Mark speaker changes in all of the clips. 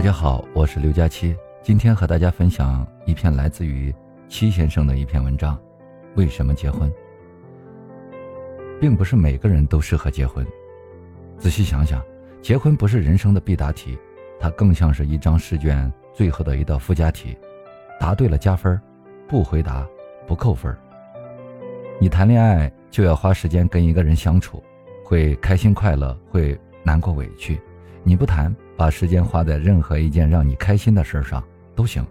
Speaker 1: 大家好，我是刘佳期，今天和大家分享一篇来自于戚先生的一篇文章：为什么结婚？并不是每个人都适合结婚。仔细想想，结婚不是人生的必答题，它更像是一张试卷最后的一道附加题，答对了加分，不回答不扣分。你谈恋爱就要花时间跟一个人相处，会开心快乐，会难过委屈。你不谈，把时间花在任何一件让你开心的事上都行，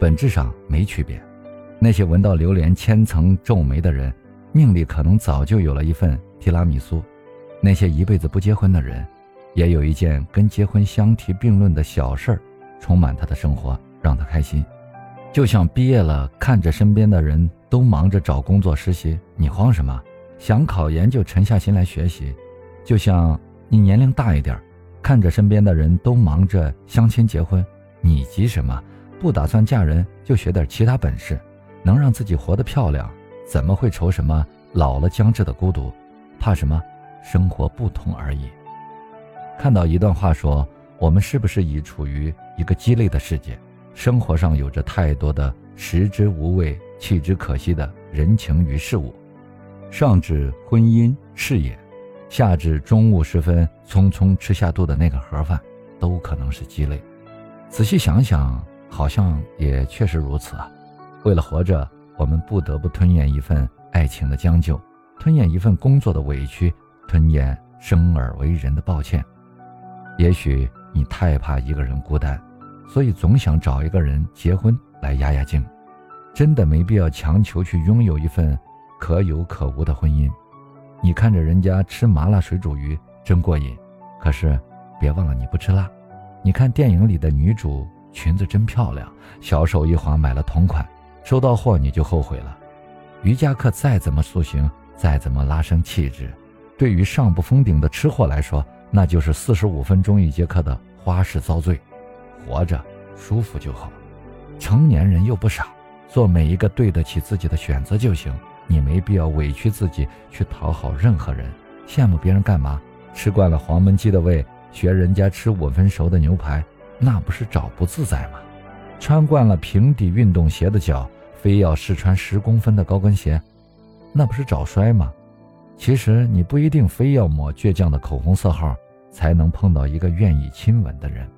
Speaker 1: 本质上没区别。那些闻到榴莲千层皱眉的人，命里可能早就有了一份提拉米苏；那些一辈子不结婚的人，也有一件跟结婚相提并论的小事儿，充满他的生活，让他开心。就像毕业了，看着身边的人都忙着找工作实习，你慌什么？想考研就沉下心来学习。就像你年龄大一点。看着身边的人都忙着相亲结婚，你急什么？不打算嫁人就学点其他本事，能让自己活得漂亮，怎么会愁什么老了将至的孤独？怕什么？生活不同而已。看到一段话说：我们是不是已处于一个鸡肋的世界？生活上有着太多的食之无味、弃之可惜的人情与事物，上至婚姻事业。下至中午时分匆匆吃下肚的那个盒饭，都可能是鸡肋。仔细想想，好像也确实如此啊。为了活着，我们不得不吞咽一份爱情的将就，吞咽一份工作的委屈，吞咽生而为人的抱歉。也许你太怕一个人孤单，所以总想找一个人结婚来压压惊。真的没必要强求去拥有一份可有可无的婚姻。你看着人家吃麻辣水煮鱼真过瘾，可是别忘了你不吃辣。你看电影里的女主裙子真漂亮，小手一滑买了同款，收到货你就后悔了。瑜伽课再怎么塑形，再怎么拉升气质，对于上不封顶的吃货来说，那就是四十五分钟一节课的花式遭罪。活着舒服就好，成年人又不傻，做每一个对得起自己的选择就行。你没必要委屈自己去讨好任何人，羡慕别人干嘛？吃惯了黄焖鸡的胃，学人家吃五分熟的牛排，那不是找不自在吗？穿惯了平底运动鞋的脚，非要试穿十公分的高跟鞋，那不是找摔吗？其实你不一定非要抹倔强的口红色号，才能碰到一个愿意亲吻的人。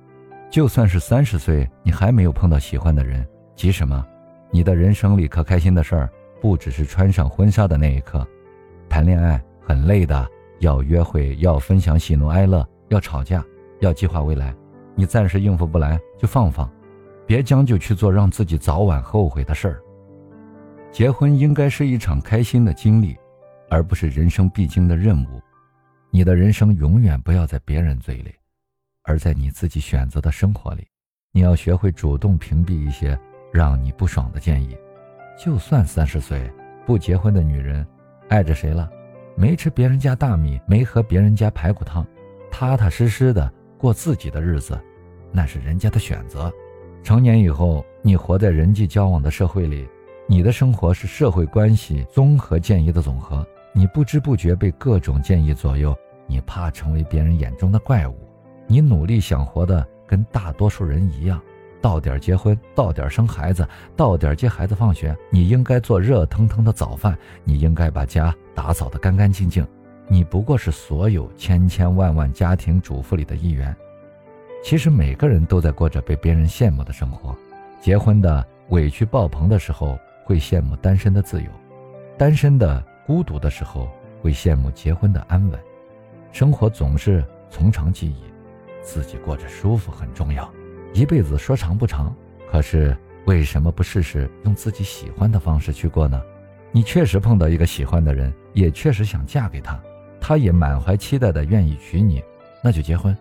Speaker 1: 就算是三十岁，你还没有碰到喜欢的人，急什么？你的人生里可开心的事儿。不只是穿上婚纱的那一刻，谈恋爱很累的，要约会，要分享喜怒哀乐，要吵架，要计划未来。你暂时应付不来就放放，别将就去做让自己早晚后悔的事儿。结婚应该是一场开心的经历，而不是人生必经的任务。你的人生永远不要在别人嘴里，而在你自己选择的生活里。你要学会主动屏蔽一些让你不爽的建议。就算三十岁不结婚的女人，爱着谁了？没吃别人家大米，没喝别人家排骨汤，踏踏实实的过自己的日子，那是人家的选择。成年以后，你活在人际交往的社会里，你的生活是社会关系综合建议的总和。你不知不觉被各种建议左右，你怕成为别人眼中的怪物，你努力想活得跟大多数人一样。到点结婚，到点生孩子，到点接孩子放学。你应该做热腾腾的早饭，你应该把家打扫得干干净净。你不过是所有千千万万家庭主妇里的一员。其实每个人都在过着被别人羡慕的生活。结婚的委屈爆棚的时候，会羡慕单身的自由；单身的孤独的时候，会羡慕结婚的安稳。生活总是从长计议，自己过着舒服很重要。一辈子说长不长，可是为什么不试试用自己喜欢的方式去过呢？你确实碰到一个喜欢的人，也确实想嫁给他，他也满怀期待的愿意娶你，那就结婚。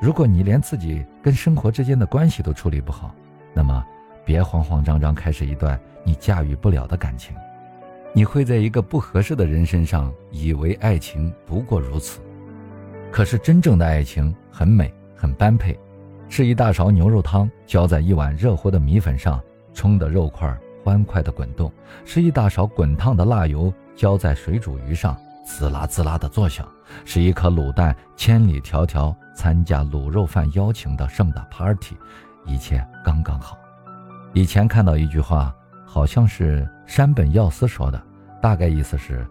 Speaker 1: 如果你连自己跟生活之间的关系都处理不好，那么别慌慌张张开始一段你驾驭不了的感情。你会在一个不合适的人身上以为爱情不过如此，可是真正的爱情很美，很般配。是一大勺牛肉汤浇在一碗热乎的米粉上，冲的肉块欢快的滚动；是一大勺滚烫的辣油浇在水煮鱼上，滋啦滋啦的作响；是一颗卤蛋千里迢迢参加卤肉饭邀请的盛大 party，一切刚刚好。以前看到一句话，好像是山本耀司说的，大概意思是，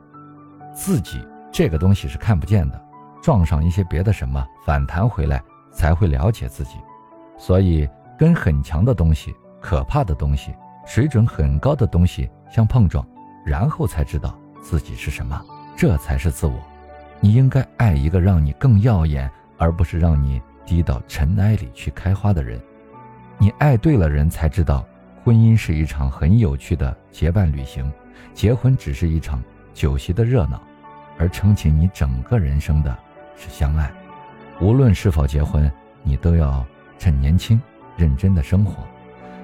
Speaker 1: 自己这个东西是看不见的，撞上一些别的什么反弹回来才会了解自己。所以，跟很强的东西、可怕的东西、水准很高的东西相碰撞，然后才知道自己是什么，这才是自我。你应该爱一个让你更耀眼，而不是让你低到尘埃里去开花的人。你爱对了人，才知道婚姻是一场很有趣的结伴旅行，结婚只是一场酒席的热闹，而撑起你整个人生的是相爱。无论是否结婚，你都要趁年轻认真的生活，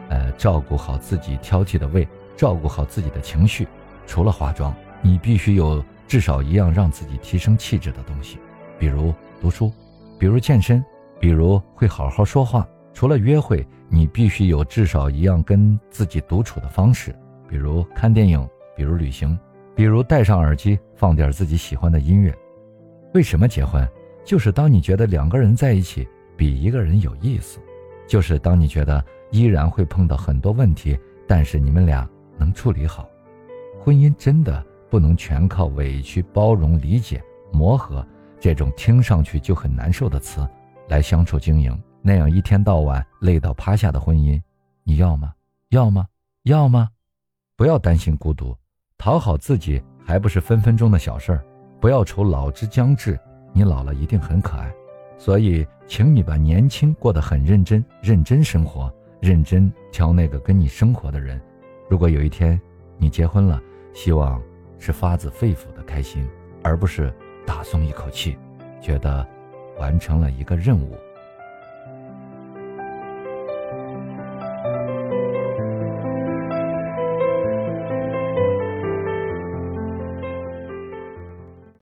Speaker 1: 呃，照顾好自己挑剔的胃，照顾好自己的情绪。除了化妆，你必须有。至少一样让自己提升气质的东西，比如读书，比如健身，比如会好好说话。除了约会，你必须有至少一样跟自己独处的方式，比如看电影，比如旅行，比如戴上耳机放点自己喜欢的音乐。为什么结婚？就是当你觉得两个人在一起比一个人有意思，就是当你觉得依然会碰到很多问题，但是你们俩能处理好。婚姻真的。不能全靠委屈、包容、理解、磨合这种听上去就很难受的词来相处经营，那样一天到晚累到趴下的婚姻，你要吗？要吗？要吗？不要担心孤独，讨好自己还不是分分钟的小事儿。不要愁老之将至，你老了一定很可爱。所以，请你把年轻过得很认真，认真生活，认真挑那个跟你生活的人。如果有一天你结婚了，希望。是发自肺腑的开心，而不是大松一口气，觉得完成了一个任务。